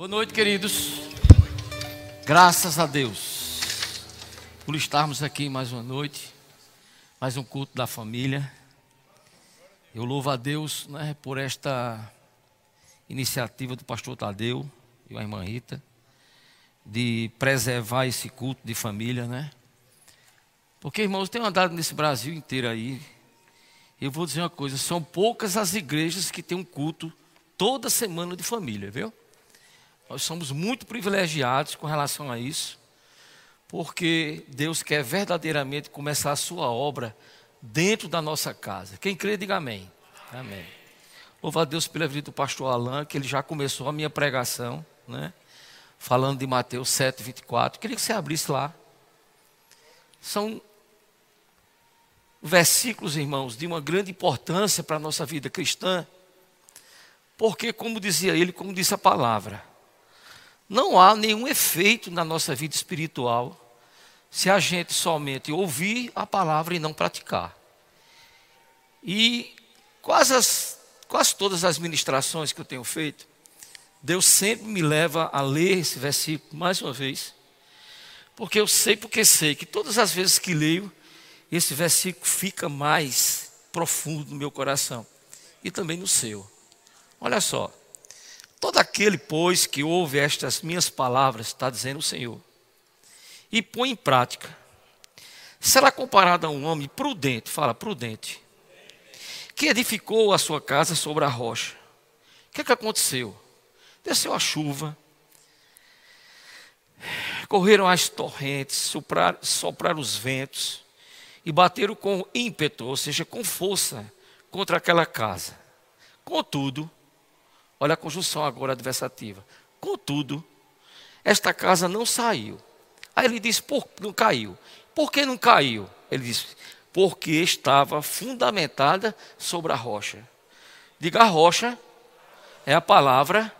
Boa noite, queridos. Graças a Deus por estarmos aqui mais uma noite, mais um culto da família. Eu louvo a Deus né, por esta iniciativa do pastor Tadeu e a irmã Rita de preservar esse culto de família, né? Porque, irmãos, tem andado nesse Brasil inteiro aí. Eu vou dizer uma coisa: são poucas as igrejas que têm um culto toda semana de família, viu? Nós somos muito privilegiados com relação a isso, porque Deus quer verdadeiramente começar a sua obra dentro da nossa casa. Quem crê, diga amém. Amém. Louva a Deus pela vida do pastor Alain, que ele já começou a minha pregação, né? Falando de Mateus 7, 24. Queria que você abrisse lá. São versículos, irmãos, de uma grande importância para a nossa vida cristã, porque, como dizia ele, como disse a palavra, não há nenhum efeito na nossa vida espiritual se a gente somente ouvir a palavra e não praticar. E quase, as, quase todas as ministrações que eu tenho feito, Deus sempre me leva a ler esse versículo mais uma vez, porque eu sei, porque sei que todas as vezes que leio, esse versículo fica mais profundo no meu coração e também no seu. Olha só. Todo aquele, pois, que ouve estas minhas palavras, está dizendo o Senhor, e põe em prática, será comparado a um homem prudente, fala prudente, que edificou a sua casa sobre a rocha. O que, é que aconteceu? Desceu a chuva, correram as torrentes, sopraram, sopraram os ventos e bateram com ímpeto, ou seja, com força, contra aquela casa. Contudo, Olha a conjunção agora adversativa. Contudo, esta casa não saiu. Aí ele diz, por, não caiu. Por que não caiu? Ele diz, porque estava fundamentada sobre a rocha. Diga, a rocha é a palavra,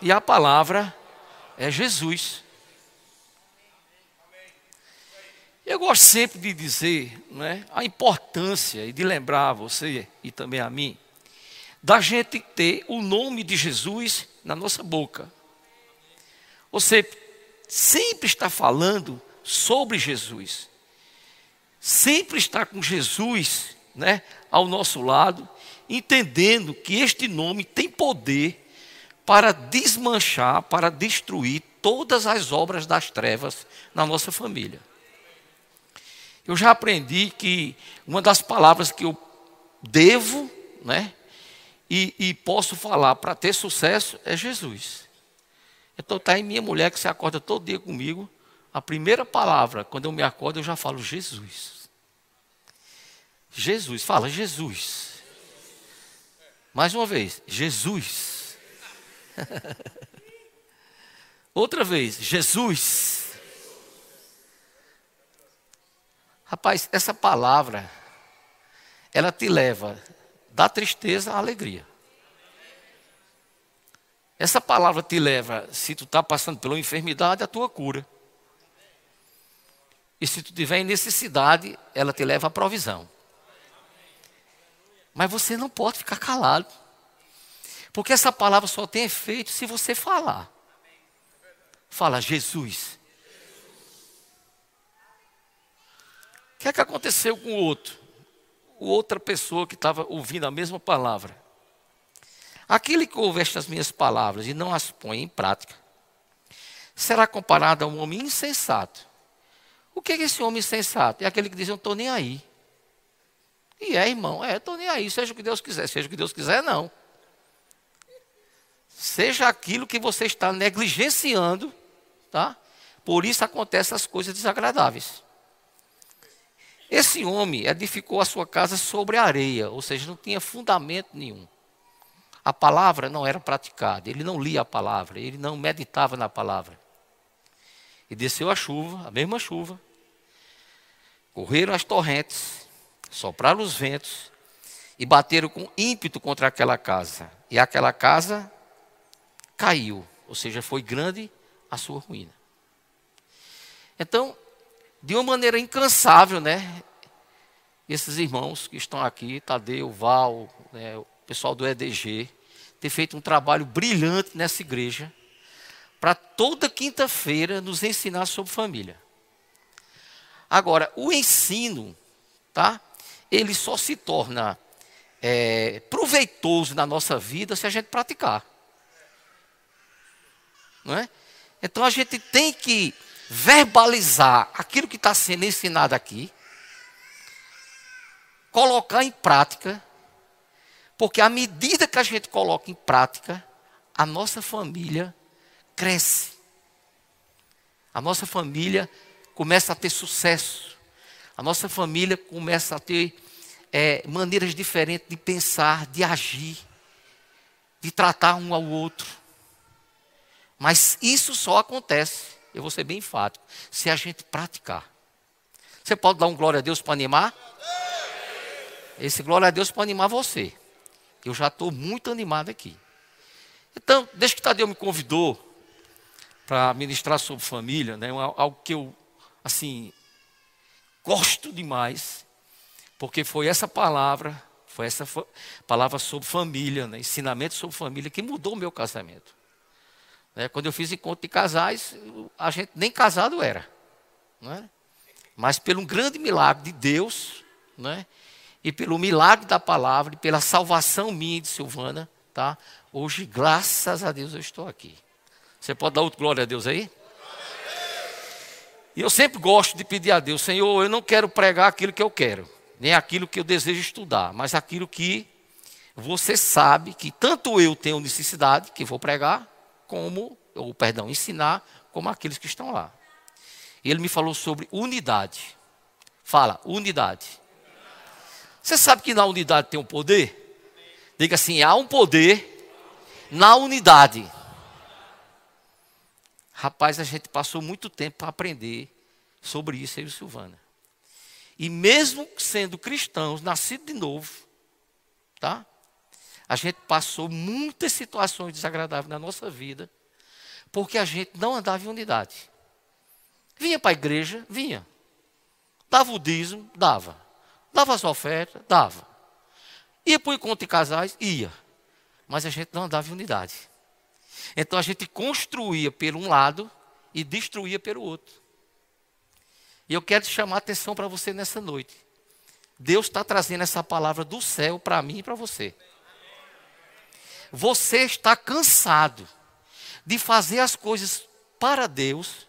e a palavra é Jesus. Eu gosto sempre de dizer né, a importância e de lembrar a você e também a mim da gente ter o nome de Jesus na nossa boca. Você sempre está falando sobre Jesus. Sempre está com Jesus, né, ao nosso lado, entendendo que este nome tem poder para desmanchar, para destruir todas as obras das trevas na nossa família. Eu já aprendi que uma das palavras que eu devo, né, e, e posso falar para ter sucesso é Jesus. Então está em minha mulher que se acorda todo dia comigo. A primeira palavra, quando eu me acordo, eu já falo Jesus. Jesus, fala Jesus. Mais uma vez, Jesus. Outra vez, Jesus. Rapaz, essa palavra, ela te leva da tristeza à alegria. Essa palavra te leva, se tu está passando pela enfermidade, à tua cura. E se tu tiver em necessidade, ela te leva à provisão. Mas você não pode ficar calado. Porque essa palavra só tem efeito se você falar. Fala, Jesus. O que é que aconteceu com o outro? Outra pessoa que estava ouvindo a mesma palavra. Aquele que ouve estas minhas palavras e não as põe em prática, será comparado a um homem insensato. O que é esse homem insensato? É aquele que diz: Eu não estou nem aí. E é, irmão, é, estou nem aí, seja o que Deus quiser, seja o que Deus quiser, não. Seja aquilo que você está negligenciando, tá? Por isso acontecem as coisas desagradáveis. Esse homem edificou a sua casa sobre areia, ou seja, não tinha fundamento nenhum. A palavra não era praticada, ele não lia a palavra, ele não meditava na palavra. E desceu a chuva, a mesma chuva. Correram as torrentes, sopraram os ventos e bateram com ímpeto contra aquela casa. E aquela casa caiu, ou seja, foi grande a sua ruína. Então, de uma maneira incansável, né? Esses irmãos que estão aqui, Tadeu, Val, né, o pessoal do EDG, tem feito um trabalho brilhante nessa igreja, para toda quinta-feira nos ensinar sobre família. Agora, o ensino, tá? Ele só se torna é, proveitoso na nossa vida se a gente praticar. Não é? Então a gente tem que verbalizar aquilo que está sendo ensinado aqui, colocar em prática, porque à medida que a gente coloca em prática, a nossa família cresce. A nossa família começa a ter sucesso. A nossa família começa a ter é, maneiras diferentes de pensar, de agir, de tratar um ao outro. Mas isso só acontece, eu vou ser bem enfático, se a gente praticar. Você pode dar um glória a Deus para animar? Esse glória a Deus para animar você. Eu já estou muito animado aqui. Então, desde que Tadeu me convidou para ministrar sobre família, né, algo que eu, assim, gosto demais, porque foi essa palavra, foi essa palavra sobre família, né, ensinamento sobre família, que mudou o meu casamento. Né, quando eu fiz encontro de casais, a gente nem casado era. Né, mas pelo um grande milagre de Deus, né, e pelo milagre da palavra, e pela salvação minha de Silvana, tá? Hoje, graças a Deus, eu estou aqui. Você pode dar outro glória a Deus aí? E eu sempre gosto de pedir a Deus, Senhor, eu não quero pregar aquilo que eu quero, nem aquilo que eu desejo estudar, mas aquilo que você sabe que tanto eu tenho necessidade, que vou pregar, como, ou perdão, ensinar, como aqueles que estão lá. Ele me falou sobre unidade. Fala, unidade. Você sabe que na unidade tem um poder? Diga assim: há um poder na unidade. Rapaz, a gente passou muito tempo para aprender sobre isso, e Silvana. E mesmo sendo cristãos, nascidos de novo, tá? A gente passou muitas situações desagradáveis na nossa vida, porque a gente não andava em unidade. Vinha para a igreja, vinha. Dava o dízimo, dava. Dava as ofertas? Dava. Ia para o encontro de casais? Ia. Mas a gente não andava em unidade. Então a gente construía pelo um lado e destruía pelo outro. E eu quero chamar a atenção para você nessa noite. Deus está trazendo essa palavra do céu para mim e para você. Você está cansado de fazer as coisas para Deus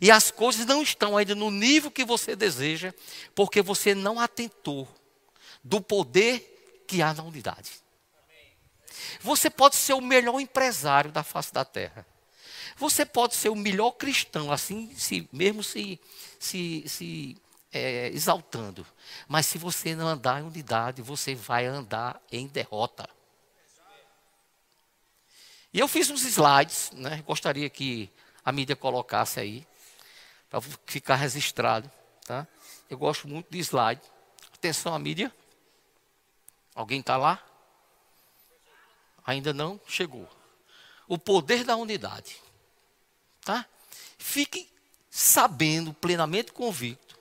e as coisas não estão ainda no nível que você deseja, porque você não atentou do poder que há na unidade. Você pode ser o melhor empresário da face da terra. Você pode ser o melhor cristão, assim, se, mesmo se, se, se é, exaltando. Mas se você não andar em unidade, você vai andar em derrota. E eu fiz uns slides, né? gostaria que a mídia colocasse aí para ficar registrado. Tá? Eu gosto muito de slide. Atenção à mídia. Alguém está lá? Ainda não chegou. O poder da unidade. Tá? Fique sabendo, plenamente convicto,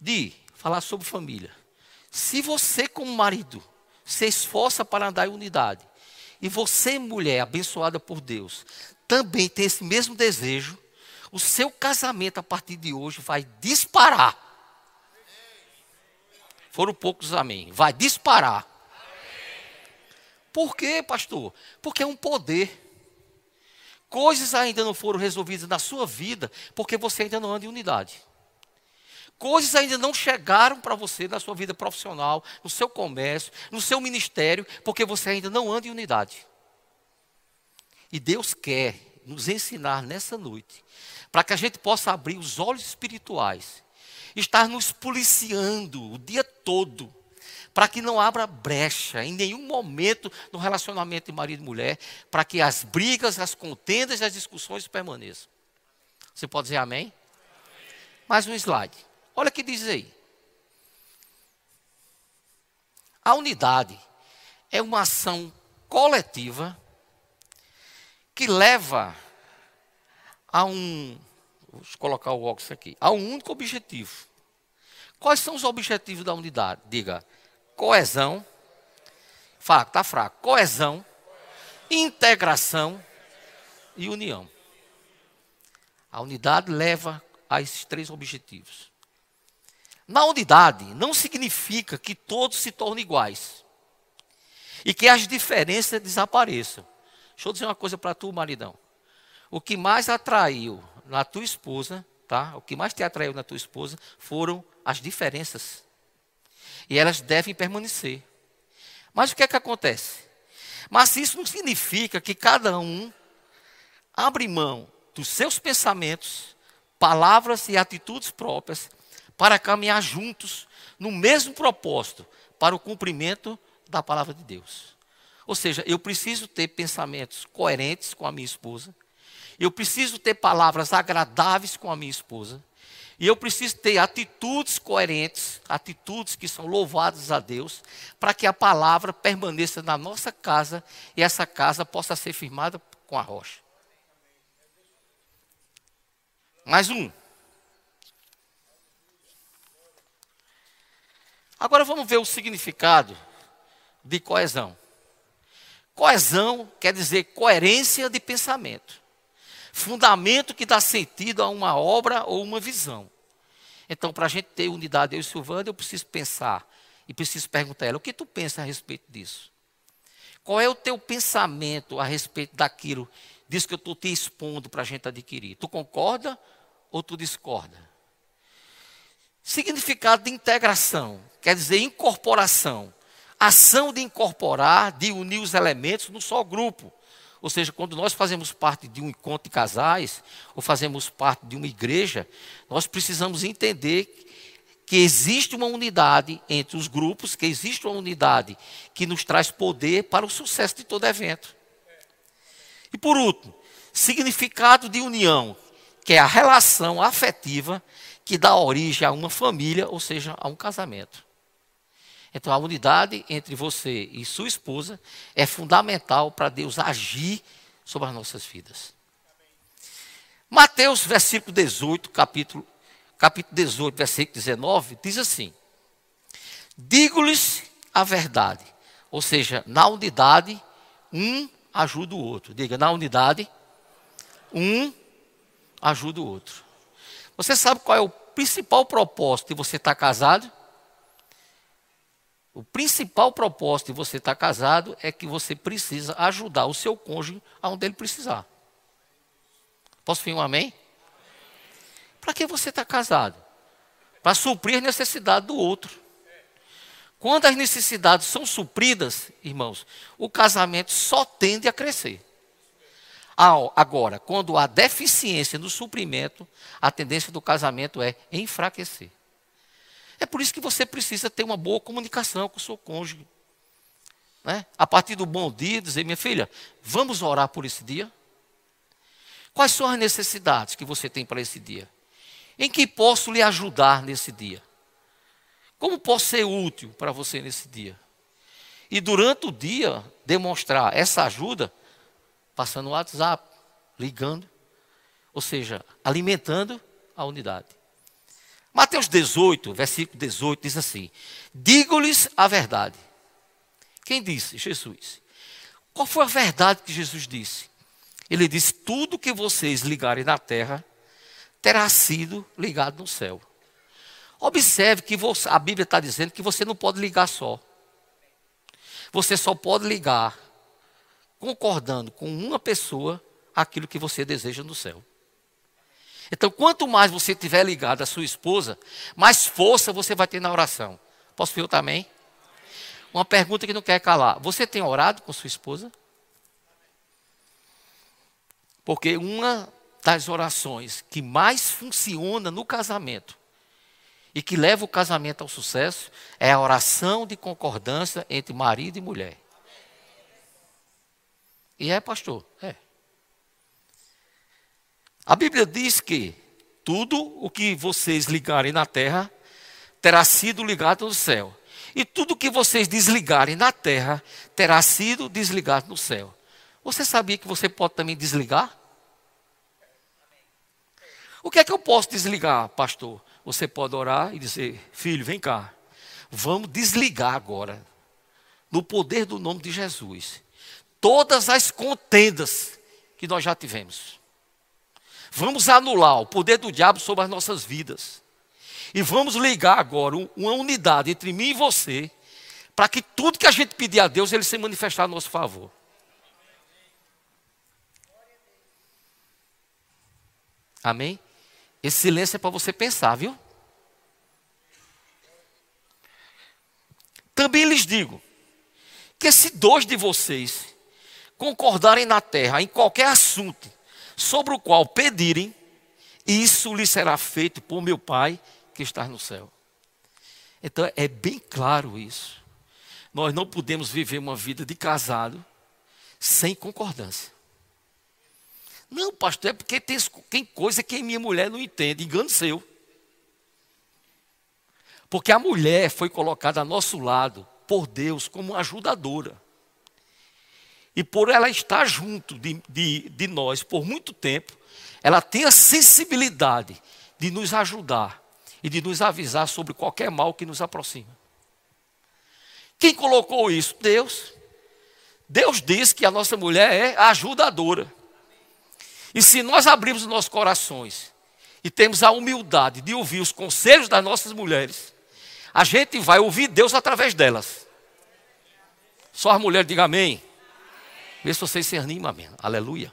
de falar sobre família. Se você, como marido, se esforça para andar em unidade, e você, mulher abençoada por Deus, também tem esse mesmo desejo, o seu casamento a partir de hoje vai disparar. Foram poucos amém. Vai disparar. Por quê, pastor? Porque é um poder. Coisas ainda não foram resolvidas na sua vida porque você ainda não anda em unidade. Coisas ainda não chegaram para você na sua vida profissional, no seu comércio, no seu ministério, porque você ainda não anda em unidade. E Deus quer nos ensinar nessa noite para que a gente possa abrir os olhos espirituais, estar nos policiando o dia todo, para que não abra brecha em nenhum momento no relacionamento de marido e mulher, para que as brigas, as contendas as discussões permaneçam. Você pode dizer amém? amém? Mais um slide. Olha o que diz aí. A unidade é uma ação coletiva que leva a um, vou colocar o óculos aqui, a um único objetivo. Quais são os objetivos da unidade? Diga, coesão, fala, está fraco, coesão, integração e união. A unidade leva a esses três objetivos. Na unidade, não significa que todos se tornem iguais e que as diferenças desapareçam. Deixa eu dizer uma coisa para tu, maridão. O que mais atraiu na tua esposa, tá? O que mais te atraiu na tua esposa foram as diferenças. E elas devem permanecer. Mas o que é que acontece? Mas isso não significa que cada um abre mão dos seus pensamentos, palavras e atitudes próprias para caminhar juntos no mesmo propósito para o cumprimento da palavra de Deus. Ou seja, eu preciso ter pensamentos coerentes com a minha esposa, eu preciso ter palavras agradáveis com a minha esposa, e eu preciso ter atitudes coerentes, atitudes que são louvadas a Deus, para que a palavra permaneça na nossa casa e essa casa possa ser firmada com a rocha. Mais um. Agora vamos ver o significado de coesão. Coesão quer dizer coerência de pensamento. Fundamento que dá sentido a uma obra ou uma visão. Então, para a gente ter unidade, eu e Silvana, eu preciso pensar e preciso perguntar a ela: o que tu pensa a respeito disso? Qual é o teu pensamento a respeito daquilo, disso que eu estou te expondo para a gente adquirir? Tu concorda ou tu discorda? Significado de integração, quer dizer incorporação. Ação de incorporar, de unir os elementos no só grupo. Ou seja, quando nós fazemos parte de um encontro de casais, ou fazemos parte de uma igreja, nós precisamos entender que existe uma unidade entre os grupos, que existe uma unidade que nos traz poder para o sucesso de todo evento. E por último, significado de união, que é a relação afetiva que dá origem a uma família, ou seja, a um casamento. Então, a unidade entre você e sua esposa é fundamental para Deus agir sobre as nossas vidas. Mateus, versículo 18, capítulo, capítulo 18, versículo 19, diz assim: Digo-lhes a verdade. Ou seja, na unidade, um ajuda o outro. Diga, na unidade, um ajuda o outro. Você sabe qual é o principal propósito de você estar casado? O principal propósito de você estar casado é que você precisa ajudar o seu cônjuge aonde ele precisar. Posso vir um amém? Para que você está casado? Para suprir a necessidade do outro. Quando as necessidades são supridas, irmãos, o casamento só tende a crescer. Agora, quando há deficiência no suprimento, a tendência do casamento é enfraquecer. É por isso que você precisa ter uma boa comunicação com o seu cônjuge. Né? A partir do bom dia, dizer, minha filha, vamos orar por esse dia? Quais são as necessidades que você tem para esse dia? Em que posso lhe ajudar nesse dia? Como posso ser útil para você nesse dia? E durante o dia, demonstrar essa ajuda, passando o WhatsApp, ligando, ou seja, alimentando a unidade. Mateus 18, versículo 18, diz assim: Digo-lhes a verdade. Quem disse? Jesus. Qual foi a verdade que Jesus disse? Ele disse: Tudo que vocês ligarem na terra terá sido ligado no céu. Observe que você, a Bíblia está dizendo que você não pode ligar só. Você só pode ligar concordando com uma pessoa aquilo que você deseja no céu. Então, quanto mais você tiver ligado à sua esposa, mais força você vai ter na oração. Posso ver também? Uma pergunta que não quer calar. Você tem orado com sua esposa? Porque uma das orações que mais funciona no casamento e que leva o casamento ao sucesso é a oração de concordância entre marido e mulher. E é, pastor? É. A Bíblia diz que tudo o que vocês ligarem na terra terá sido ligado no céu. E tudo o que vocês desligarem na terra terá sido desligado no céu. Você sabia que você pode também desligar? O que é que eu posso desligar, pastor? Você pode orar e dizer: Filho, vem cá. Vamos desligar agora, no poder do nome de Jesus, todas as contendas que nós já tivemos. Vamos anular o poder do diabo sobre as nossas vidas. E vamos ligar agora uma unidade entre mim e você, para que tudo que a gente pedir a Deus, ele se manifestar a nosso favor. Amém? Esse silêncio é para você pensar, viu? Também lhes digo que se dois de vocês concordarem na terra em qualquer assunto sobre o qual pedirem, isso lhe será feito por meu Pai que está no céu. Então é bem claro isso. Nós não podemos viver uma vida de casado sem concordância. Não, pastor, é porque tem, coisa que minha mulher não entende, engano seu. Porque a mulher foi colocada a nosso lado por Deus como ajudadora. E por ela estar junto de, de, de nós por muito tempo, ela tem a sensibilidade de nos ajudar e de nos avisar sobre qualquer mal que nos aproxima. Quem colocou isso? Deus. Deus diz que a nossa mulher é ajudadora. E se nós abrirmos os nossos corações e temos a humildade de ouvir os conselhos das nossas mulheres, a gente vai ouvir Deus através delas. Só as mulheres digam amém. Vê se vocês se animam, amém. Aleluia.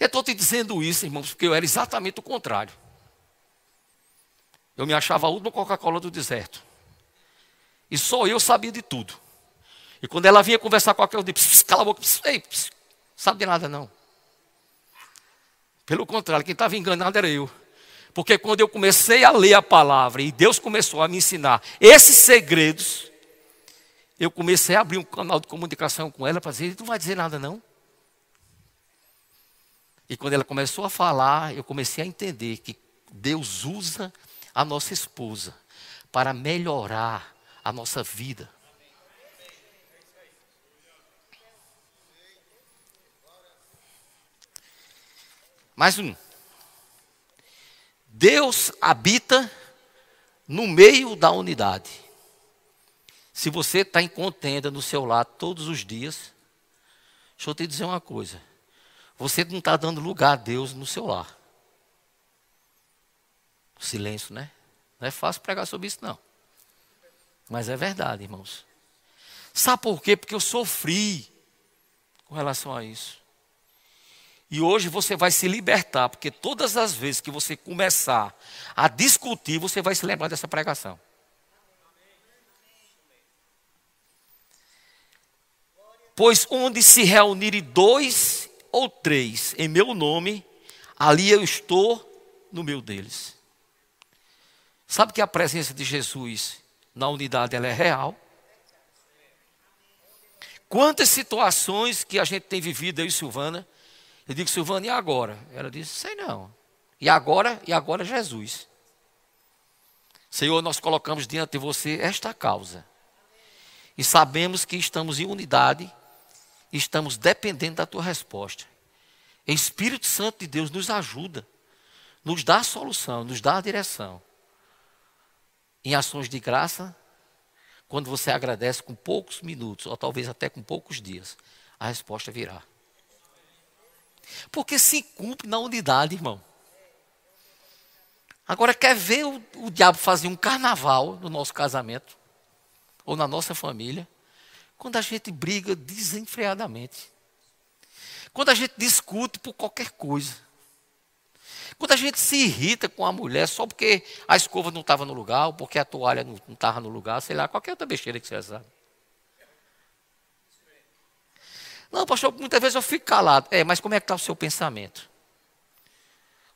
Eu estou te dizendo isso, irmãos, porque eu era exatamente o contrário. Eu me achava a última Coca-Cola do deserto. E só eu sabia de tudo. E quando ela vinha conversar com aquele, eu disse, cala a boca, pss, ei, pss, sabe de nada não. Pelo contrário, quem estava enganado era eu. Porque quando eu comecei a ler a palavra e Deus começou a me ensinar esses segredos, eu comecei a abrir um canal de comunicação com ela para dizer: não vai dizer nada não. E quando ela começou a falar, eu comecei a entender que Deus usa a nossa esposa para melhorar a nossa vida. Mais um. Deus habita no meio da unidade. Se você está em contenda no seu lar todos os dias, deixa eu te dizer uma coisa. Você não está dando lugar a Deus no seu lar. Silêncio, né? Não é fácil pregar sobre isso, não. Mas é verdade, irmãos. Sabe por quê? Porque eu sofri com relação a isso. E hoje você vai se libertar, porque todas as vezes que você começar a discutir, você vai se lembrar dessa pregação. Pois onde se reunirem dois ou três em meu nome, ali eu estou no meio deles. Sabe que a presença de Jesus na unidade ela é real? Quantas situações que a gente tem vivido aí, Silvana? Eu digo, Silvana, e agora? Ela disse, sei não. E agora, e agora Jesus. Senhor, nós colocamos diante de você esta causa. E sabemos que estamos em unidade estamos dependendo da tua resposta. O Espírito Santo de Deus nos ajuda, nos dá a solução, nos dá a direção. Em ações de graça, quando você agradece com poucos minutos, ou talvez até com poucos dias, a resposta virá. Porque se cumpre na unidade, irmão. Agora, quer ver o, o diabo fazer um carnaval no nosso casamento? Ou na nossa família? Quando a gente briga desenfreadamente. Quando a gente discute por qualquer coisa. Quando a gente se irrita com a mulher só porque a escova não estava no lugar, ou porque a toalha não estava no lugar, sei lá, qualquer outra besteira que você sabe. Não, pastor, muitas vezes eu fico calado. É, mas como é que está o seu pensamento?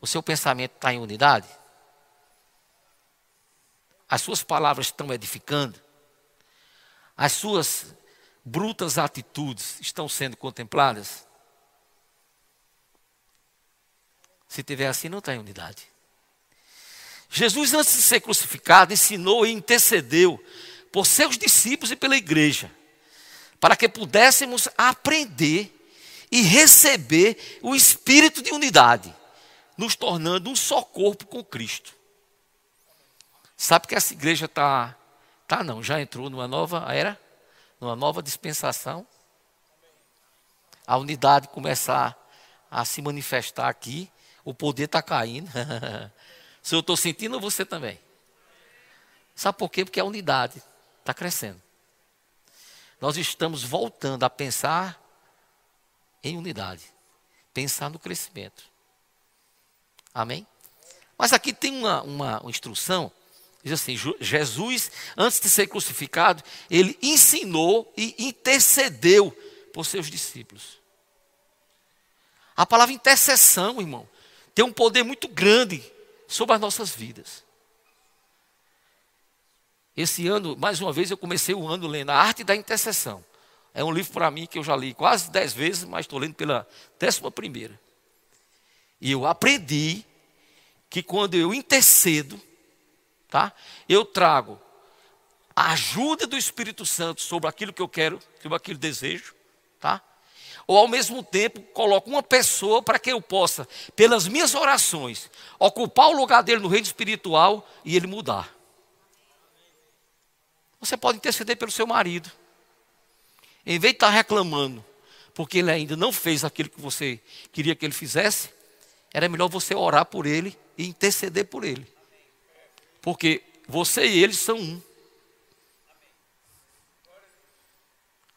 O seu pensamento está em unidade? As suas palavras estão edificando? As suas brutas atitudes estão sendo contempladas? Se tiver assim, não está em unidade. Jesus, antes de ser crucificado, ensinou e intercedeu por seus discípulos e pela igreja, para que pudéssemos aprender e receber o espírito de unidade, nos tornando um só corpo com Cristo. Sabe que essa igreja está. Tá, não, já entrou numa nova era? Numa nova dispensação, a unidade começar a se manifestar aqui, o poder está caindo. Se eu estou sentindo, você também. Sabe por quê? Porque a unidade está crescendo. Nós estamos voltando a pensar em unidade, pensar no crescimento. Amém? Mas aqui tem uma, uma, uma instrução, diz assim: Jesus, antes de ser crucificado, ele ensinou e intercedeu por seus discípulos. A palavra intercessão, irmão, tem um poder muito grande sobre as nossas vidas. Esse ano, mais uma vez, eu comecei o ano lendo A Arte da Intercessão. É um livro para mim que eu já li quase dez vezes, mas estou lendo pela décima primeira. E eu aprendi que quando eu intercedo, tá? Eu trago a ajuda do Espírito Santo sobre aquilo que eu quero, sobre aquilo que desejo, tá? Ou ao mesmo tempo coloco uma pessoa para que eu possa, pelas minhas orações, ocupar o lugar dele no reino espiritual e ele mudar. Você pode interceder pelo seu marido. Em vez de estar reclamando, porque ele ainda não fez aquilo que você queria que ele fizesse, era melhor você orar por ele e interceder por ele. Porque você e ele são um.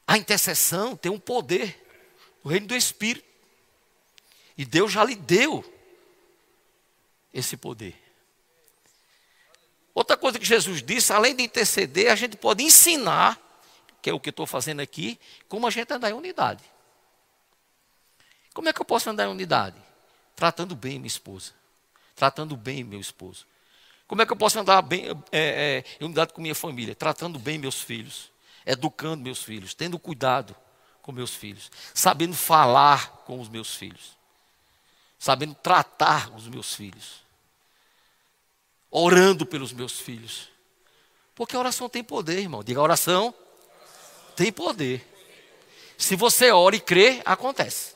A intercessão tem um poder no reino do Espírito. E Deus já lhe deu esse poder. Outra coisa que Jesus disse, além de interceder, a gente pode ensinar, que é o que estou fazendo aqui, como a gente andar em unidade. Como é que eu posso andar em unidade? Tratando bem minha esposa, tratando bem meu esposo. Como é que eu posso andar bem, é, é, em unidade com minha família? Tratando bem meus filhos, educando meus filhos, tendo cuidado com meus filhos, sabendo falar com os meus filhos, sabendo tratar os meus filhos orando pelos meus filhos. Porque a oração tem poder, irmão. Diga, a oração tem poder. Se você ora e crê, acontece.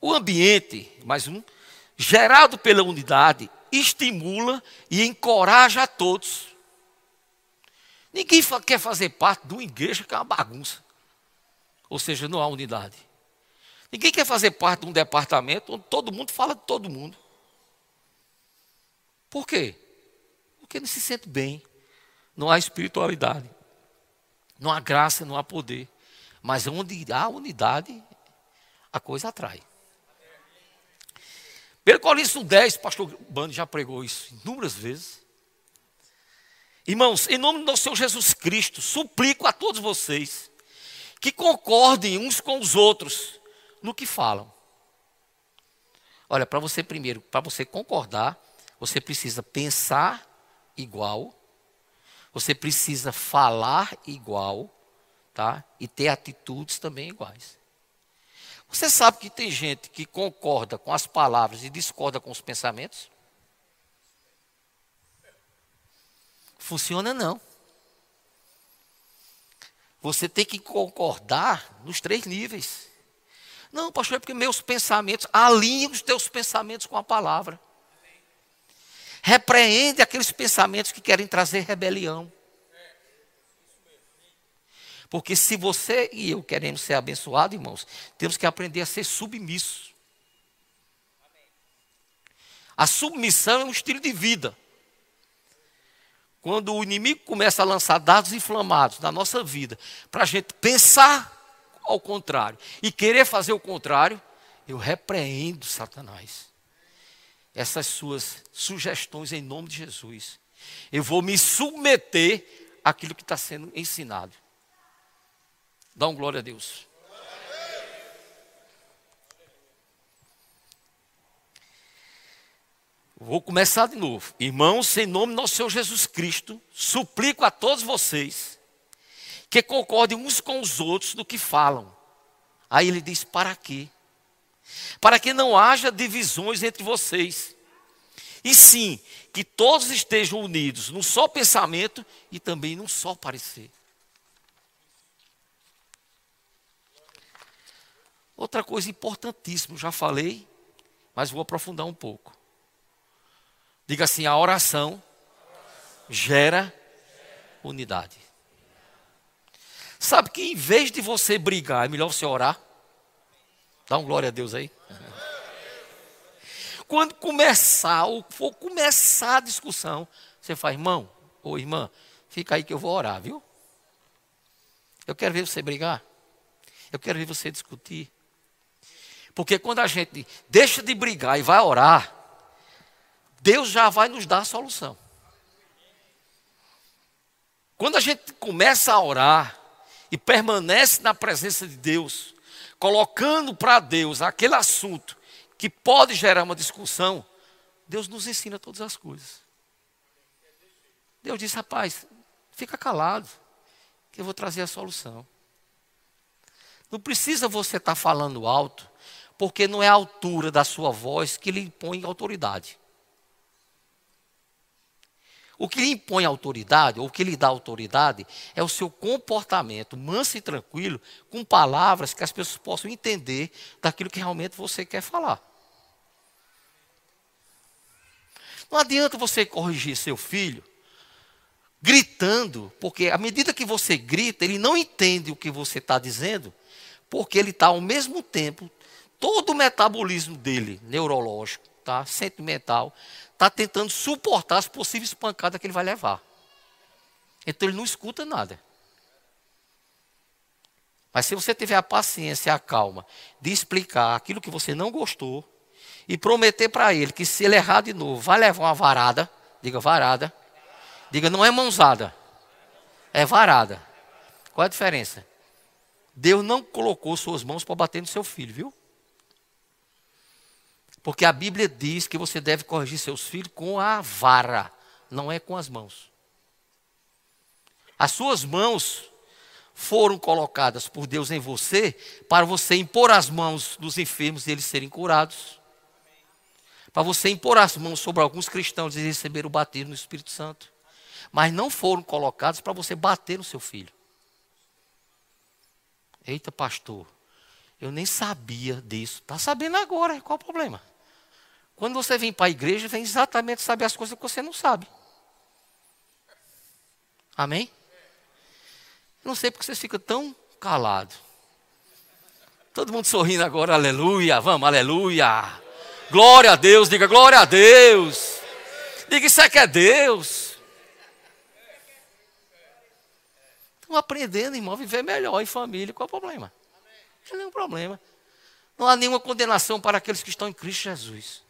O ambiente, mais um, gerado pela unidade, estimula e encoraja a todos. Ninguém quer fazer parte de uma igreja que é uma bagunça. Ou seja, não há unidade. Ninguém quer fazer parte de um departamento onde todo mundo fala de todo mundo. Por quê? Porque não se sente bem. Não há espiritualidade. Não há graça, não há poder. Mas onde há unidade, a coisa atrai. 1 Coríntios 10, pastor Bando já pregou isso inúmeras vezes. Irmãos, em nome do Senhor Jesus Cristo, suplico a todos vocês que concordem uns com os outros no que falam. Olha, para você primeiro, para você concordar, você precisa pensar igual, você precisa falar igual, tá? E ter atitudes também iguais. Você sabe que tem gente que concorda com as palavras e discorda com os pensamentos? Funciona não. Você tem que concordar nos três níveis. Não, pastor, é porque meus pensamentos, alinham os teus pensamentos com a palavra. Repreende aqueles pensamentos que querem trazer rebelião. Porque se você e eu queremos ser abençoados, irmãos, temos que aprender a ser submissos. A submissão é um estilo de vida. Quando o inimigo começa a lançar dados inflamados na nossa vida, para a gente pensar ao contrário e querer fazer o contrário, eu repreendo Satanás. Essas suas sugestões em nome de Jesus. Eu vou me submeter àquilo que está sendo ensinado. Dá um glória a Deus. Vou começar de novo. Irmãos, em nome do nosso Senhor Jesus Cristo, suplico a todos vocês que concordem uns com os outros do que falam. Aí ele diz: para quê? Para que não haja divisões entre vocês. E sim, que todos estejam unidos num só pensamento e também num só parecer. Outra coisa importantíssima, já falei, mas vou aprofundar um pouco. Diga assim: a oração gera unidade. Sabe que em vez de você brigar, é melhor você orar? Dá um glória a Deus aí. Quando começar, ou for começar a discussão, você faz, irmão ou irmã, fica aí que eu vou orar, viu? Eu quero ver você brigar. Eu quero ver você discutir. Porque quando a gente deixa de brigar e vai orar, Deus já vai nos dar a solução. Quando a gente começa a orar e permanece na presença de Deus, colocando para Deus aquele assunto que pode gerar uma discussão, Deus nos ensina todas as coisas. Deus disse, rapaz, fica calado, que eu vou trazer a solução. Não precisa você estar tá falando alto, porque não é a altura da sua voz que lhe impõe autoridade. O que lhe impõe autoridade, ou o que lhe dá autoridade, é o seu comportamento manso e tranquilo, com palavras que as pessoas possam entender daquilo que realmente você quer falar. Não adianta você corrigir seu filho gritando, porque à medida que você grita, ele não entende o que você está dizendo, porque ele está ao mesmo tempo, todo o metabolismo dele, neurológico, tá, sentimental, está tentando suportar as possíveis pancadas que ele vai levar. Então ele não escuta nada. Mas se você tiver a paciência e a calma de explicar aquilo que você não gostou e prometer para ele que se ele errar de novo, vai levar uma varada, diga varada. Diga, não é mãozada, é varada. Qual é a diferença? Deus não colocou suas mãos para bater no seu filho, viu? Porque a Bíblia diz que você deve corrigir seus filhos com a vara, não é com as mãos. As suas mãos foram colocadas por Deus em você para você impor as mãos dos enfermos e eles serem curados. Para você impor as mãos sobre alguns cristãos e receber o batismo no Espírito Santo. Mas não foram colocados para você bater no seu filho. Eita, pastor, eu nem sabia disso. Está sabendo agora, qual o problema? Quando você vem para a igreja, vem exatamente saber as coisas que você não sabe. Amém? Não sei porque vocês ficam tão calados. Todo mundo sorrindo agora, aleluia, vamos, aleluia. Glória a Deus, diga glória a Deus. Diga isso é que é Deus. Estão aprendendo, irmão, a viver melhor em família. Qual é o problema? Não tem nenhum problema. Não há nenhuma condenação para aqueles que estão em Cristo Jesus.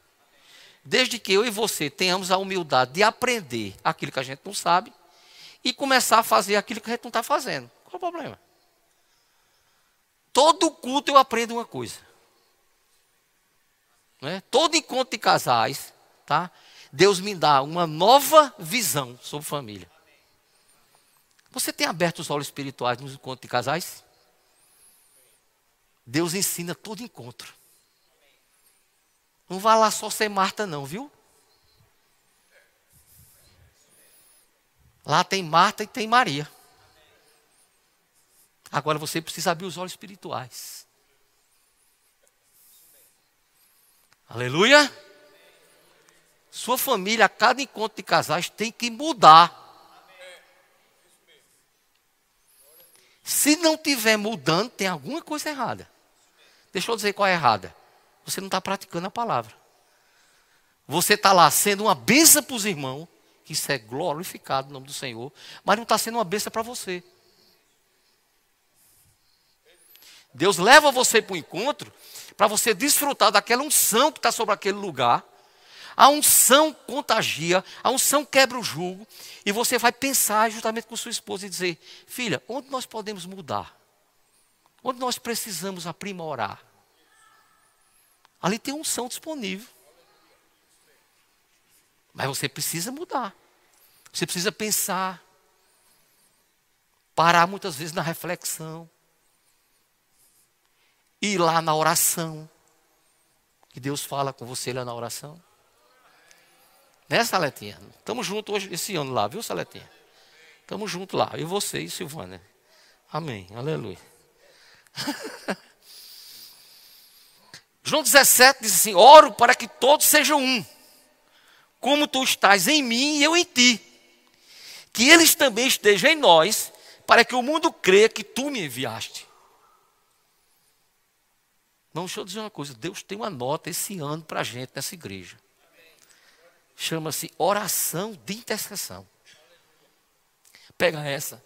Desde que eu e você tenhamos a humildade de aprender aquilo que a gente não sabe e começar a fazer aquilo que a gente não está fazendo. Qual o problema? Todo culto eu aprendo uma coisa. É? Todo encontro de casais, tá? Deus me dá uma nova visão sobre família. Você tem aberto os olhos espirituais nos encontros de casais? Deus ensina todo encontro. Não vá lá só ser Marta, não, viu? Lá tem Marta e tem Maria. Agora você precisa abrir os olhos espirituais. Aleluia. Sua família, a cada encontro de casais, tem que mudar. Se não tiver mudando, tem alguma coisa errada. Deixa eu dizer qual é errada você não está praticando a palavra. Você está lá sendo uma benção para os irmãos, que isso é glorificado no nome do Senhor, mas não está sendo uma benção para você. Deus leva você para o encontro para você desfrutar daquela unção que está sobre aquele lugar. A unção contagia, a unção quebra o jugo, e você vai pensar justamente com sua esposa e dizer: Filha, onde nós podemos mudar? Onde nós precisamos aprimorar? Ali tem unção disponível. Mas você precisa mudar. Você precisa pensar. Parar muitas vezes na reflexão. Ir lá na oração. Que Deus fala com você lá na oração. Né, Saletinha? Estamos juntos hoje, esse ano lá, viu, Saletinha? Estamos juntos lá. Eu, você e Silvana. Amém. Aleluia. João 17 diz assim: Oro para que todos sejam um, como tu estás em mim e eu em ti. Que eles também estejam em nós, para que o mundo creia que tu me enviaste. Não, deixa eu dizer uma coisa: Deus tem uma nota esse ano para a gente nessa igreja. Chama-se oração de intercessão. Pega essa.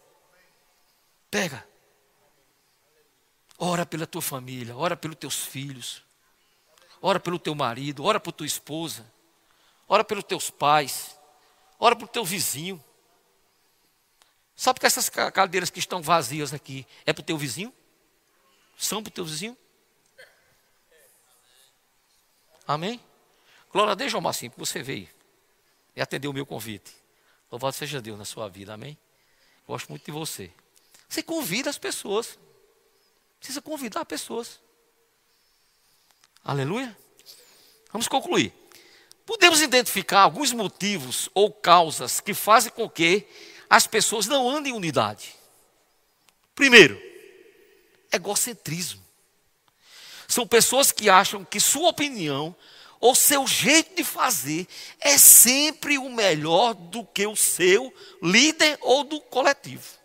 Pega. Ora pela tua família, ora pelos teus filhos, ora pelo teu marido, ora por tua esposa, ora pelos teus pais, ora pelo teu vizinho. Sabe que essas cadeiras que estão vazias aqui é para o teu vizinho? São para o teu vizinho? Amém? Glória a Deus, João Marcinho, que você veio e atendeu o meu convite. Louvado seja Deus na sua vida, amém? Gosto muito de você. Você convida as pessoas. Precisa convidar pessoas. Aleluia. Vamos concluir. Podemos identificar alguns motivos ou causas que fazem com que as pessoas não andem em unidade. Primeiro, egocentrismo. São pessoas que acham que sua opinião ou seu jeito de fazer é sempre o melhor do que o seu líder ou do coletivo.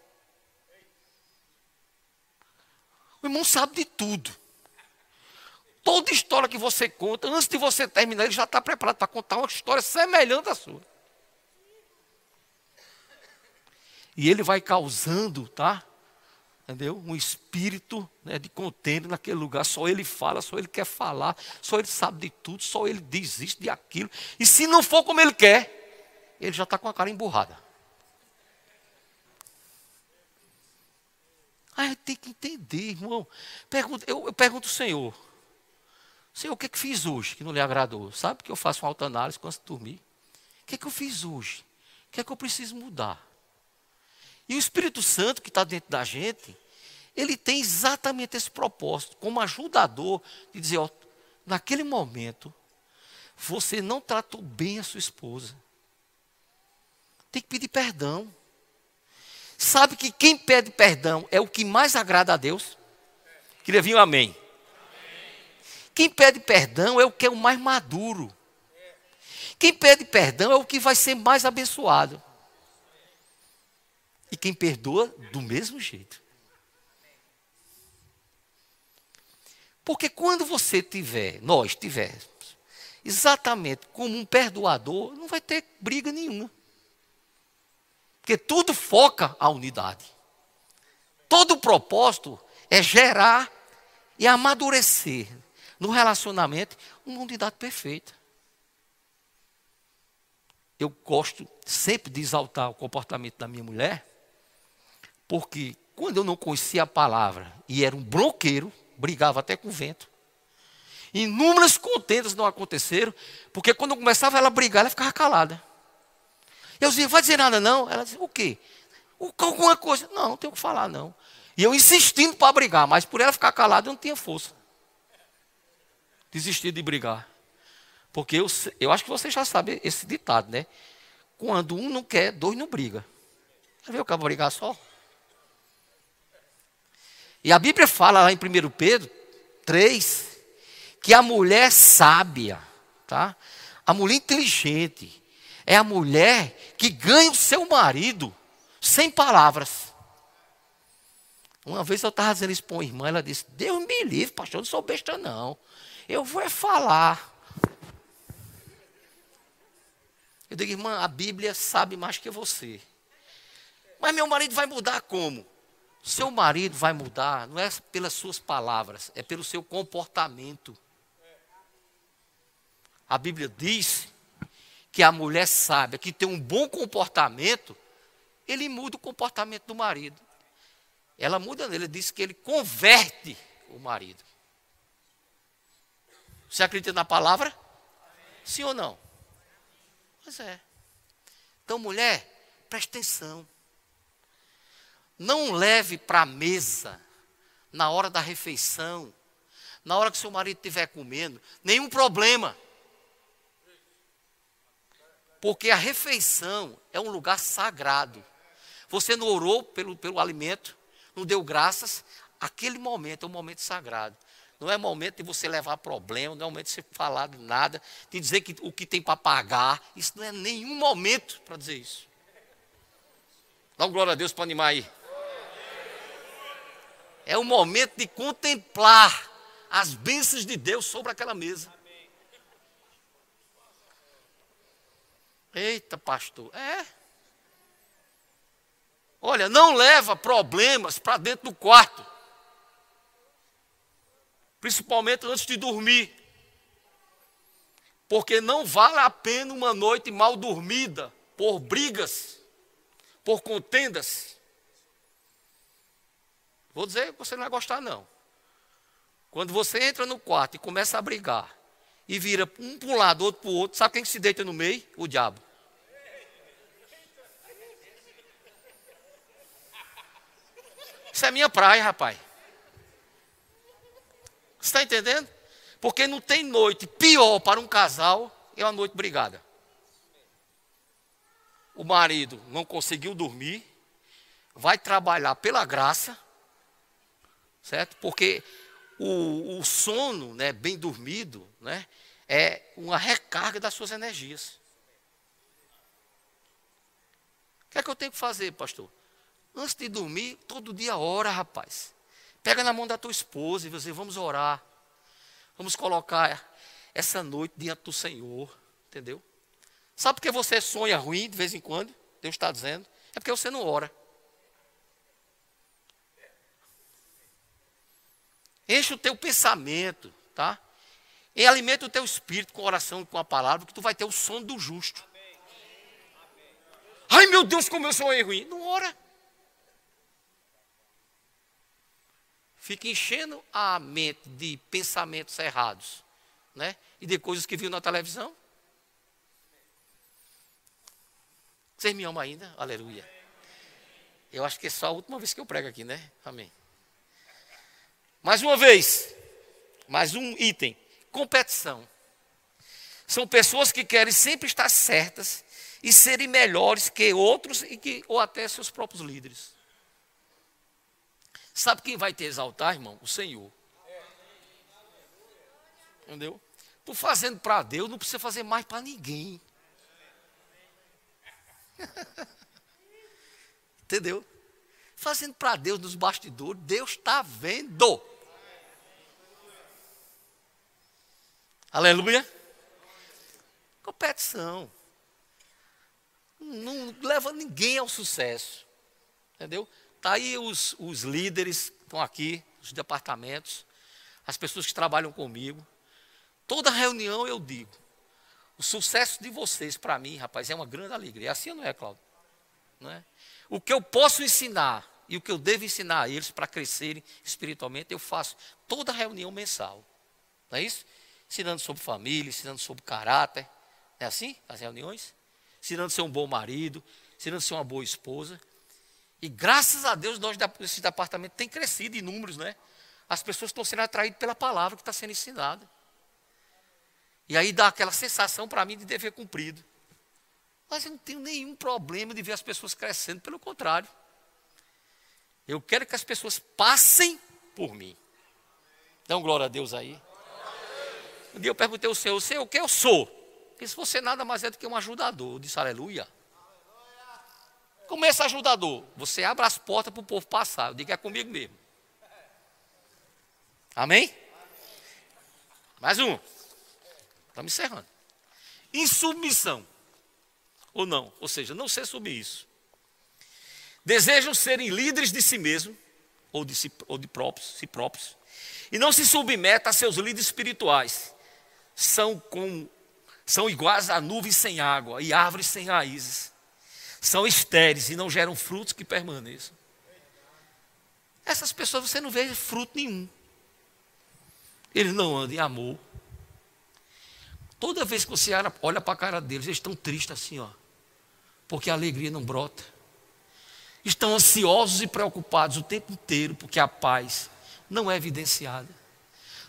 O irmão sabe de tudo. Toda história que você conta, antes de você terminar, ele já está preparado para contar uma história semelhante à sua. E ele vai causando, tá? entendeu? Um espírito né, de contêiner naquele lugar. Só ele fala, só ele quer falar, só ele sabe de tudo, só ele diz isso, de aquilo. E se não for como ele quer, ele já está com a cara emburrada. Aí tem que entender, irmão. Pergunta, eu, eu pergunto ao Senhor. Senhor, o que, é que fiz hoje que não lhe agradou? Sabe que eu faço uma autoanálise quando dormir? O que, é que eu fiz hoje? O que é que eu preciso mudar? E o Espírito Santo que está dentro da gente, ele tem exatamente esse propósito, como ajudador, de dizer, ó, naquele momento, você não tratou bem a sua esposa. Tem que pedir perdão. Sabe que quem pede perdão é o que mais agrada a Deus? Queria vir um amém. Quem pede perdão é o que é o mais maduro. Quem pede perdão é o que vai ser mais abençoado. E quem perdoa, do mesmo jeito. Porque quando você tiver, nós tivermos, exatamente como um perdoador, não vai ter briga nenhuma. Porque tudo foca a unidade. Todo o propósito é gerar e amadurecer no relacionamento uma unidade perfeita. Eu gosto sempre de exaltar o comportamento da minha mulher, porque quando eu não conhecia a palavra e era um bronqueiro, brigava até com o vento. Inúmeras contendas não aconteceram, porque quando eu começava ela a brigar, ela ficava calada. Eu dizia, vai dizer nada não? Ela dizia, o quê? Alguma coisa. Não, não tenho o que falar não. E eu insistindo para brigar, mas por ela ficar calada eu não tinha força. Desisti de brigar. Porque eu, eu acho que você já sabe esse ditado, né? Quando um não quer, dois não brigam. Já viu eu vou brigar só? E a Bíblia fala lá em 1 Pedro 3 que a mulher sábia, tá? A mulher inteligente é a mulher que ganha o seu marido sem palavras. Uma vez eu estava dizendo isso para uma irmã, ela disse: Deus me livre, pastor, eu não sou besta, não. Eu vou é falar. Eu digo, irmã, a Bíblia sabe mais que você. Mas meu marido vai mudar como? Seu marido vai mudar, não é pelas suas palavras, é pelo seu comportamento. A Bíblia diz que a mulher sábia, que tem um bom comportamento, ele muda o comportamento do marido. Ela muda nele, diz que ele converte o marido. Você acredita na palavra? Sim ou não? Pois é. Então, mulher, preste atenção. Não leve para a mesa, na hora da refeição, na hora que seu marido estiver comendo, nenhum problema. Porque a refeição é um lugar sagrado. Você não orou pelo, pelo alimento, não deu graças, aquele momento é um momento sagrado. Não é momento de você levar problema, não é momento de você falar de nada, de dizer que, o que tem para pagar. Isso não é nenhum momento para dizer isso. Dá um glória a Deus para animar aí. É o momento de contemplar as bênçãos de Deus sobre aquela mesa. Eita, pastor, é. Olha, não leva problemas para dentro do quarto. Principalmente antes de dormir. Porque não vale a pena uma noite mal dormida por brigas, por contendas. Vou dizer você não vai gostar, não. Quando você entra no quarto e começa a brigar, e vira um para um lado, outro para o outro, sabe quem se deita no meio? O diabo. Isso é minha praia, rapaz. Está entendendo? Porque não tem noite pior para um casal é uma noite brigada. O marido não conseguiu dormir, vai trabalhar pela graça, certo? Porque o, o sono, né, bem dormido, né, é uma recarga das suas energias. O que é que eu tenho que fazer, pastor? Antes de dormir, todo dia ora, rapaz. Pega na mão da tua esposa e você, vamos orar. Vamos colocar essa noite diante do Senhor, entendeu? Sabe por que você sonha ruim de vez em quando? Deus está dizendo. É porque você não ora. Enche o teu pensamento, tá? E alimenta o teu espírito com oração, com a palavra, que tu vai ter o sono do justo. Ai meu Deus, como eu sonhei ruim. Não ora. Fica enchendo a mente de pensamentos errados, né? E de coisas que viu na televisão. Vocês me amam ainda? Aleluia. Eu acho que é só a última vez que eu prego aqui, né? Amém. Mais uma vez, mais um item: competição. São pessoas que querem sempre estar certas e serem melhores que outros e que, ou até seus próprios líderes. Sabe quem vai te exaltar, irmão? O Senhor. Entendeu? Tu fazendo para Deus, não precisa fazer mais para ninguém. Entendeu? Fazendo para Deus nos bastidores, Deus está vendo. Aleluia. Competição. Não leva ninguém ao sucesso. Entendeu? Está aí os, os líderes, estão aqui, os departamentos, as pessoas que trabalham comigo. Toda reunião eu digo, o sucesso de vocês, para mim, rapaz, é uma grande alegria. É assim não é, Cláudio? Não é? O que eu posso ensinar e o que eu devo ensinar a eles para crescerem espiritualmente, eu faço toda reunião mensal. Não é isso? ensinando sobre família, ensinando sobre caráter. Não é assim? As reuniões? Ensinando a ser um bom marido, ensinando a ser uma boa esposa. E graças a Deus, nós esse departamento tem crescido em números, né? As pessoas estão sendo atraídas pela palavra que está sendo ensinada. E aí dá aquela sensação para mim de dever cumprido. Mas eu não tenho nenhum problema de ver as pessoas crescendo, pelo contrário. Eu quero que as pessoas passem por mim. Dão glória a Deus aí. Um dia eu perguntei ao Senhor, Senhor, o que eu sou? Ele disse, você nada mais é do que um ajudador. Eu disse, aleluia. Como esse ajudador? Você abre as portas para o povo passar. Eu digo, é comigo mesmo. Amém? Mais um. Estamos encerrando. Insubmissão. Ou não? Ou seja, não ser submisso. Desejam serem líderes de si mesmo, ou de si, ou de próprios, si próprios, e não se submetem a seus líderes espirituais, são, com, são iguais a nuvens sem água e árvores sem raízes. São estéreis e não geram frutos que permaneçam. Essas pessoas você não vê fruto nenhum. Eles não andam em amor. Toda vez que você olha para a cara deles, eles estão tristes assim, ó. Porque a alegria não brota. Estão ansiosos e preocupados o tempo inteiro, porque a paz não é evidenciada.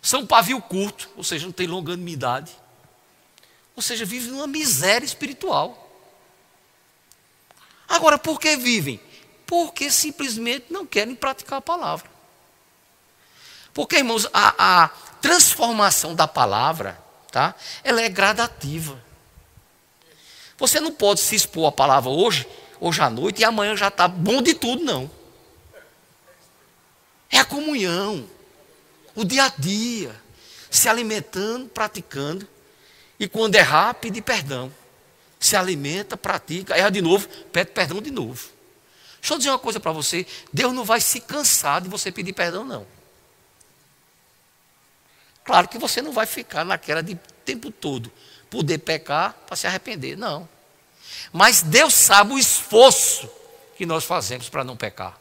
São pavio curto, ou seja, não tem longanimidade. Ou seja, vivem numa miséria espiritual. Agora, por que vivem? Porque simplesmente não querem praticar a palavra. Porque, irmãos, a, a transformação da palavra, tá? Ela é gradativa. Você não pode se expor à palavra hoje, hoje à noite, e amanhã já está bom de tudo, não. É comunhão, o dia a dia, se alimentando, praticando, e quando errar, pedir perdão. Se alimenta, pratica, erra de novo, pede perdão de novo. Deixa eu dizer uma coisa para você: Deus não vai se cansar de você pedir perdão, não. Claro que você não vai ficar naquela de tempo todo poder pecar para se arrepender, não. Mas Deus sabe o esforço que nós fazemos para não pecar.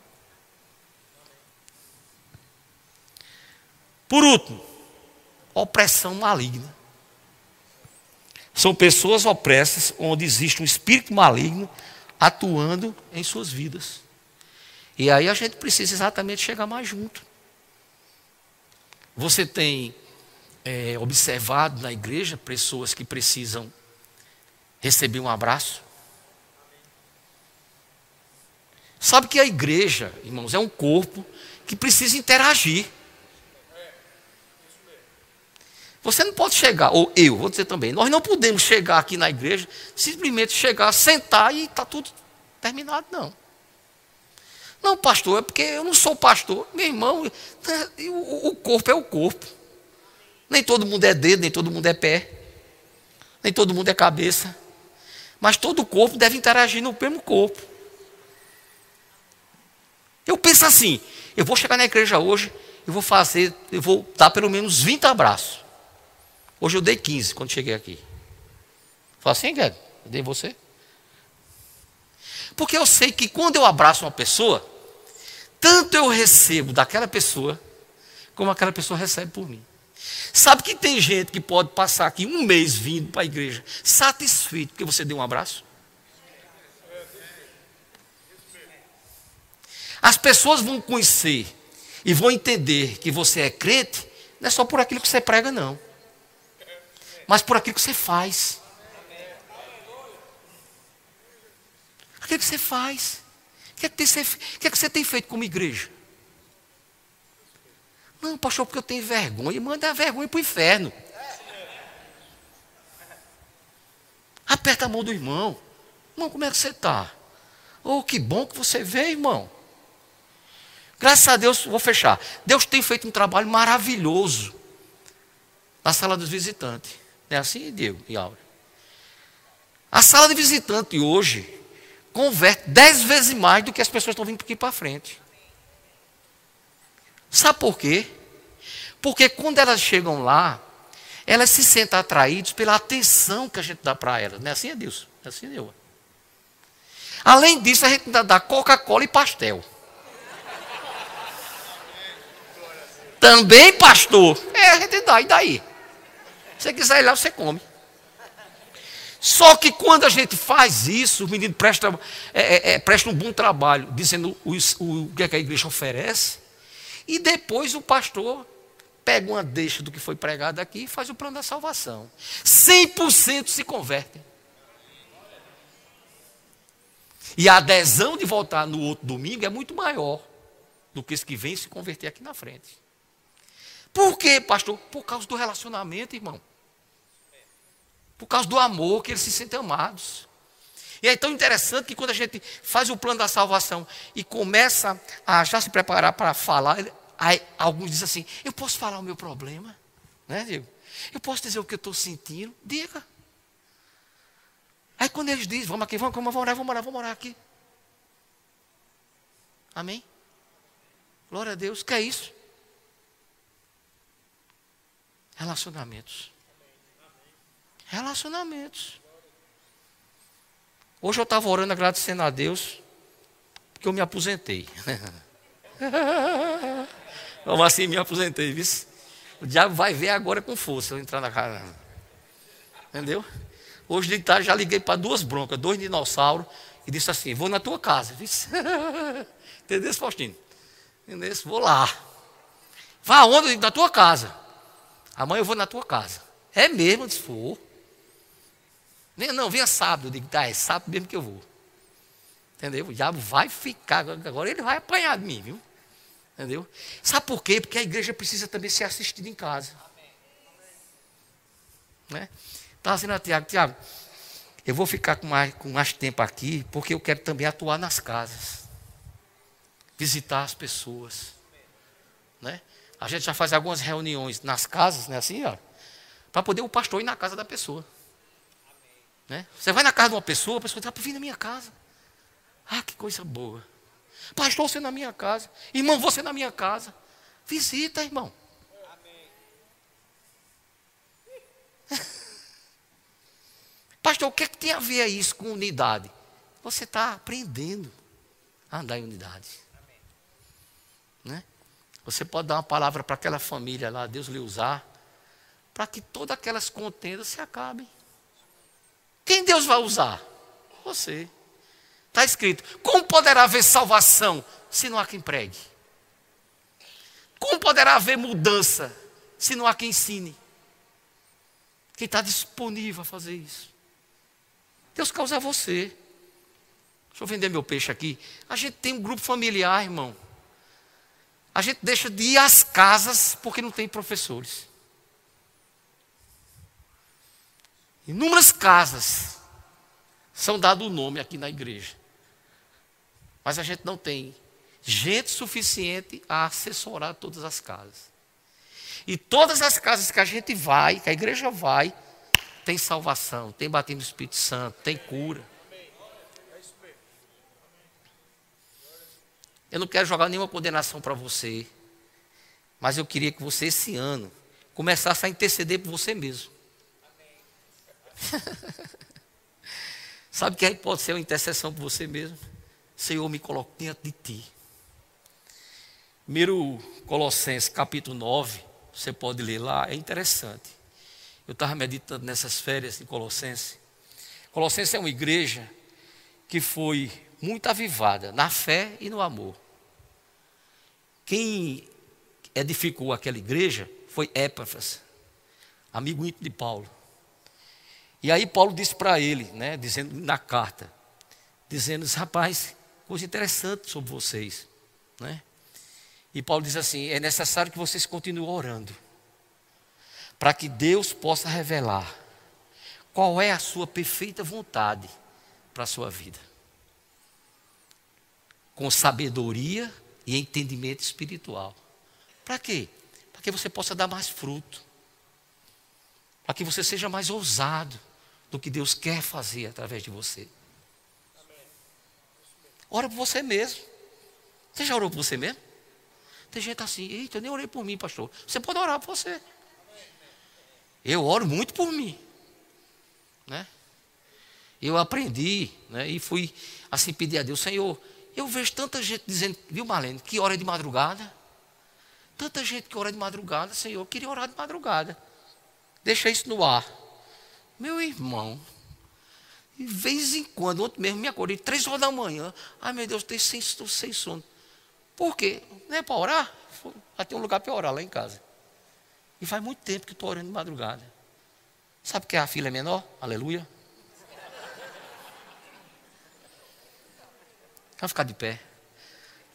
Por último, opressão maligna. São pessoas opressas onde existe um espírito maligno atuando em suas vidas. E aí a gente precisa exatamente chegar mais junto. Você tem é, observado na igreja pessoas que precisam receber um abraço? Sabe que a igreja, irmãos, é um corpo que precisa interagir. Você não pode chegar, ou eu, vou dizer também, nós não podemos chegar aqui na igreja, simplesmente chegar, sentar e está tudo terminado, não. Não, pastor, é porque eu não sou pastor. Meu irmão, o corpo é o corpo. Nem todo mundo é dedo, nem todo mundo é pé, nem todo mundo é cabeça. Mas todo o corpo deve interagir no mesmo corpo. Eu penso assim: eu vou chegar na igreja hoje, eu vou fazer, eu vou dar pelo menos 20 abraços. Hoje eu dei 15 quando cheguei aqui. Fala assim, Guedes, eu dei você? Porque eu sei que quando eu abraço uma pessoa, tanto eu recebo daquela pessoa, como aquela pessoa recebe por mim. Sabe que tem gente que pode passar aqui um mês vindo para a igreja satisfeito porque você deu um abraço? As pessoas vão conhecer e vão entender que você é crente, não é só por aquilo que você prega, não, mas por aquilo que você faz. Aquilo que você faz. O que é que, que, é que você tem feito como igreja? Não, pastor, porque eu tenho vergonha. Manda a vergonha para o inferno. Aperta a mão do irmão. Irmão, como é que você está? Oh, que bom que você veio, irmão. Graças a Deus, vou fechar. Deus tem feito um trabalho maravilhoso na sala dos visitantes. Não é assim, Diego e Aura? A sala de visitante hoje converte dez vezes mais do que as pessoas estão vindo aqui para frente. Sabe por quê? Porque quando elas chegam lá, elas se sentem atraídas pela atenção que a gente dá para elas. Não é assim, Edilson? É assim, eu. Além disso, a gente ainda dá Coca-Cola e pastel. Também, pastor. É, a gente dá, e daí? Se você quiser ir lá, você come. Só que quando a gente faz isso, o menino presta, é, é, é presta um bom trabalho, dizendo o, o, o que, é que a igreja oferece, e depois o pastor pega uma deixa do que foi pregado aqui e faz o plano da salvação. 100% se convertem. E a adesão de voltar no outro domingo é muito maior do que esse que vem se converter aqui na frente. Por quê, pastor? Por causa do relacionamento, irmão. Por causa do amor que eles se sentem amados. E é tão interessante que quando a gente faz o plano da salvação e começa a já se preparar para falar, alguns dizem assim: Eu posso falar o meu problema? Né, Diego? Eu posso dizer o que eu estou sentindo? Diga. Aí quando eles dizem: Vamos aqui, vamos, vamos orar, vamos orar, vamos orar aqui. Amém? Glória a Deus. Que é isso? Relacionamentos. Relacionamentos. Hoje eu estava orando agradecendo a Deus, porque eu me aposentei. Como assim me aposentei, viu? O diabo vai ver agora com força eu entrar na casa. Entendeu? Hoje de tarde já liguei para duas broncas, dois dinossauros, e disse assim: vou na tua casa. Viu? Entendeu, Faustino? Entendeu? Vou lá. Vá onde? Na tua casa. Amanhã eu vou na tua casa. É mesmo? Se for. Nem, não, venha sábado. Eu digo, tá, é sábado mesmo que eu vou. Entendeu? O diabo vai ficar, agora ele vai apanhar de mim, viu? Entendeu? Sabe por quê? Porque a igreja precisa também ser assistida em casa. Né? Estava dizendo a Tiago, Tiago, eu vou ficar com mais, com mais tempo aqui, porque eu quero também atuar nas casas. Visitar as pessoas. né? A gente já faz algumas reuniões nas casas, né? Assim, ó, para poder o pastor ir na casa da pessoa. Né? Você vai na casa de uma pessoa, a pessoa diz, ah, vem na minha casa. Ah, que coisa boa. Pastor, você na minha casa. Irmão, você na minha casa. Visita, irmão. Pastor, o que, é que tem a ver isso com unidade? Você está aprendendo a andar em unidade. Né? Você pode dar uma palavra para aquela família lá, Deus lhe usar, para que todas aquelas contendas se acabem. Quem Deus vai usar? Você. Está escrito: como poderá haver salvação se não há quem pregue? Como poderá haver mudança se não há quem ensine? Quem está disponível a fazer isso? Deus causa você. Deixa eu vender meu peixe aqui. A gente tem um grupo familiar, irmão. A gente deixa de ir às casas porque não tem professores. Inúmeras casas são dado o nome aqui na igreja. Mas a gente não tem gente suficiente a assessorar todas as casas. E todas as casas que a gente vai, que a igreja vai, tem salvação, tem batismo do Espírito Santo, tem cura. Eu não quero jogar nenhuma condenação para você, mas eu queria que você esse ano começasse a interceder por você mesmo. Sabe que aí pode ser uma intercessão por você mesmo? Senhor, me coloque diante de ti. Primeiro Colossenses capítulo 9, você pode ler lá, é interessante. Eu estava meditando nessas férias em Colossenses. Colossenses é uma igreja que foi muito avivada na fé e no amor. Quem edificou aquela igreja foi Epáfras, amigo íntimo de Paulo. E aí Paulo disse para ele, né, dizendo na carta, dizendo, rapaz, coisa interessante sobre vocês, né? E Paulo diz assim: é necessário que vocês continuem orando, para que Deus possa revelar qual é a sua perfeita vontade para a sua vida, com sabedoria e entendimento espiritual. Para quê? Para que você possa dar mais fruto, para que você seja mais ousado, do que Deus quer fazer através de você. Ora por você mesmo. Você já orou por você mesmo? Tem gente assim, eita, eu nem orei por mim, pastor. Você pode orar por você. Eu oro muito por mim. Né? Eu aprendi né, e fui assim pedir a Deus, Senhor, eu vejo tanta gente dizendo, viu Marlene, que ora de madrugada. Tanta gente que ora de madrugada, Senhor, eu queria orar de madrugada. Deixa isso no ar. Meu irmão, de vez em quando, ontem mesmo me acordei, três horas da manhã. Ai meu Deus, estou sem, sono. Por quê? Não é para orar? Vai ter um lugar para orar lá em casa. E faz muito tempo que estou orando de madrugada. Sabe que a filha é menor? Aleluia. Vamos ficar de pé.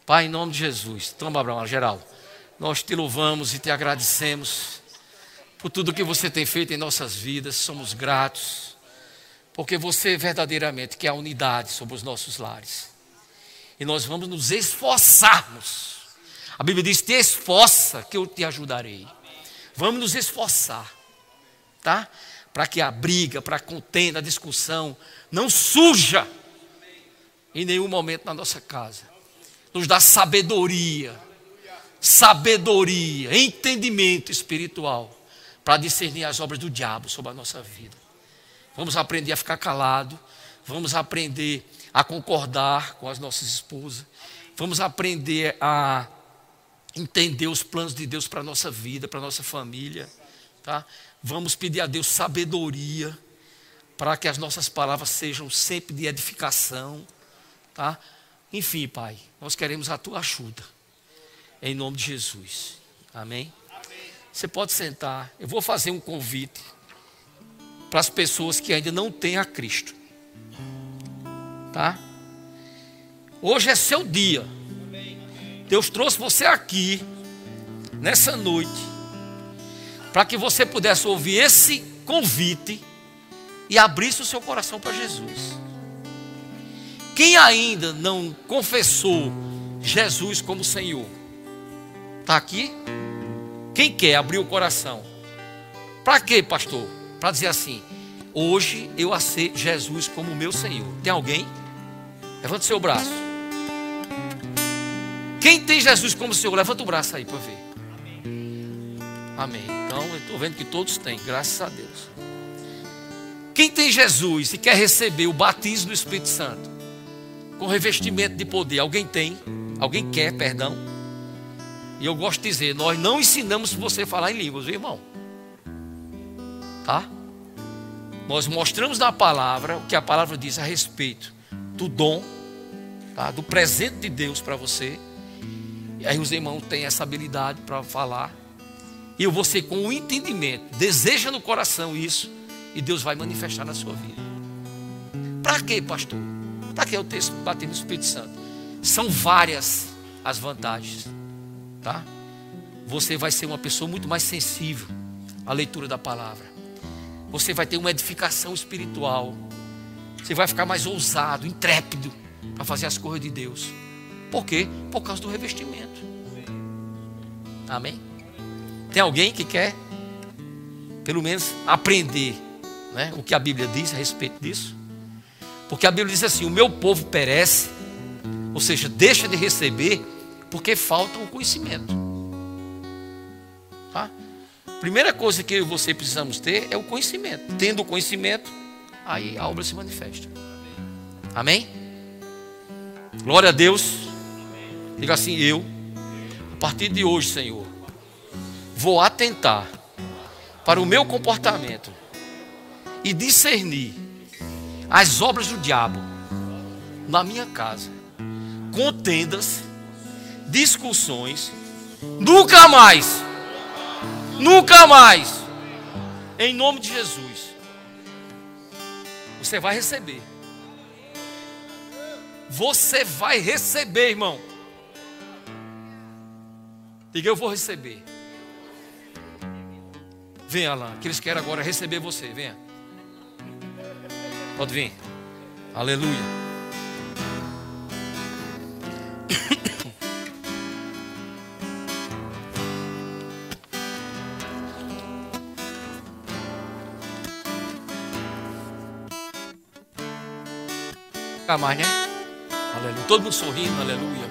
Pai, em nome de Jesus, toma Abraão, geral. Nós te louvamos e te agradecemos por tudo que você tem feito em nossas vidas, somos gratos, porque você verdadeiramente quer a unidade sobre os nossos lares. E nós vamos nos esforçarmos. A Bíblia diz: te esforça, que eu te ajudarei. Vamos nos esforçar, tá? Para que a briga, para a contenda, a discussão não surja em nenhum momento na nossa casa. Nos dá sabedoria, sabedoria, entendimento espiritual para discernir as obras do diabo sobre a nossa vida. Vamos aprender a ficar calado, vamos aprender a concordar com as nossas esposas, vamos aprender a entender os planos de Deus para a nossa vida, para a nossa família, tá? Vamos pedir a Deus sabedoria para que as nossas palavras sejam sempre de edificação, tá? Enfim, Pai, nós queremos a tua ajuda. Em nome de Jesus. Amém. Você pode sentar. Eu vou fazer um convite para as pessoas que ainda não têm a Cristo. Tá? Hoje é seu dia. Deus trouxe você aqui, nessa noite, para que você pudesse ouvir esse convite e abrisse o seu coração para Jesus. Quem ainda não confessou Jesus como Senhor, Está aqui? Quem quer abrir o coração? Para quê, pastor? Para dizer assim: hoje eu aceito Jesus como meu Senhor. Tem alguém? Levanta o seu braço. Quem tem Jesus como Senhor? Levanta o braço aí para ver. Amém. Então eu estou vendo que todos têm, graças a Deus. Quem tem Jesus e quer receber o batismo do Espírito Santo com revestimento de poder, alguém tem? Alguém quer, perdão? E eu gosto de dizer, nós não ensinamos você a falar em línguas, viu, irmão? Tá? Nós mostramos na palavra o que a palavra diz a respeito do dom, tá? do presente de Deus para você. E aí os irmãos têm essa habilidade para falar. E você, com o entendimento, deseja no coração isso, e Deus vai manifestar na sua vida. Para quê, pastor? Para que eu texto bater no Espírito Santo? São várias as vantagens, tá? Você vai ser uma pessoa muito mais sensível à leitura da palavra. Você vai ter uma edificação espiritual. Você vai ficar mais ousado, intrépido para fazer as coisas de Deus. Por quê? Por causa do revestimento. Amém? Tem alguém que quer, pelo menos, aprender né, o que a Bíblia diz a respeito disso? Porque a Bíblia diz assim: o meu povo perece, ou seja, deixa de receber, porque falta o conhecimento. Tá? Primeira coisa que eu e você precisamos ter é o conhecimento. Tendo o conhecimento, aí a obra se manifesta. Amém? Glória a Deus. Diga assim: eu, a partir de hoje, Senhor, vou atentar para o meu comportamento e discernir as obras do diabo na minha casa, contendas, discussões, nunca mais, nunca mais, em nome de Jesus, você vai receber. Você vai receber, irmão. Diga, eu vou receber. Venha lá, que eles querem agora receber você. Venha. Pode vir. Aleluia. mais, né? Aleluia. Todo mundo sorrindo, aleluia.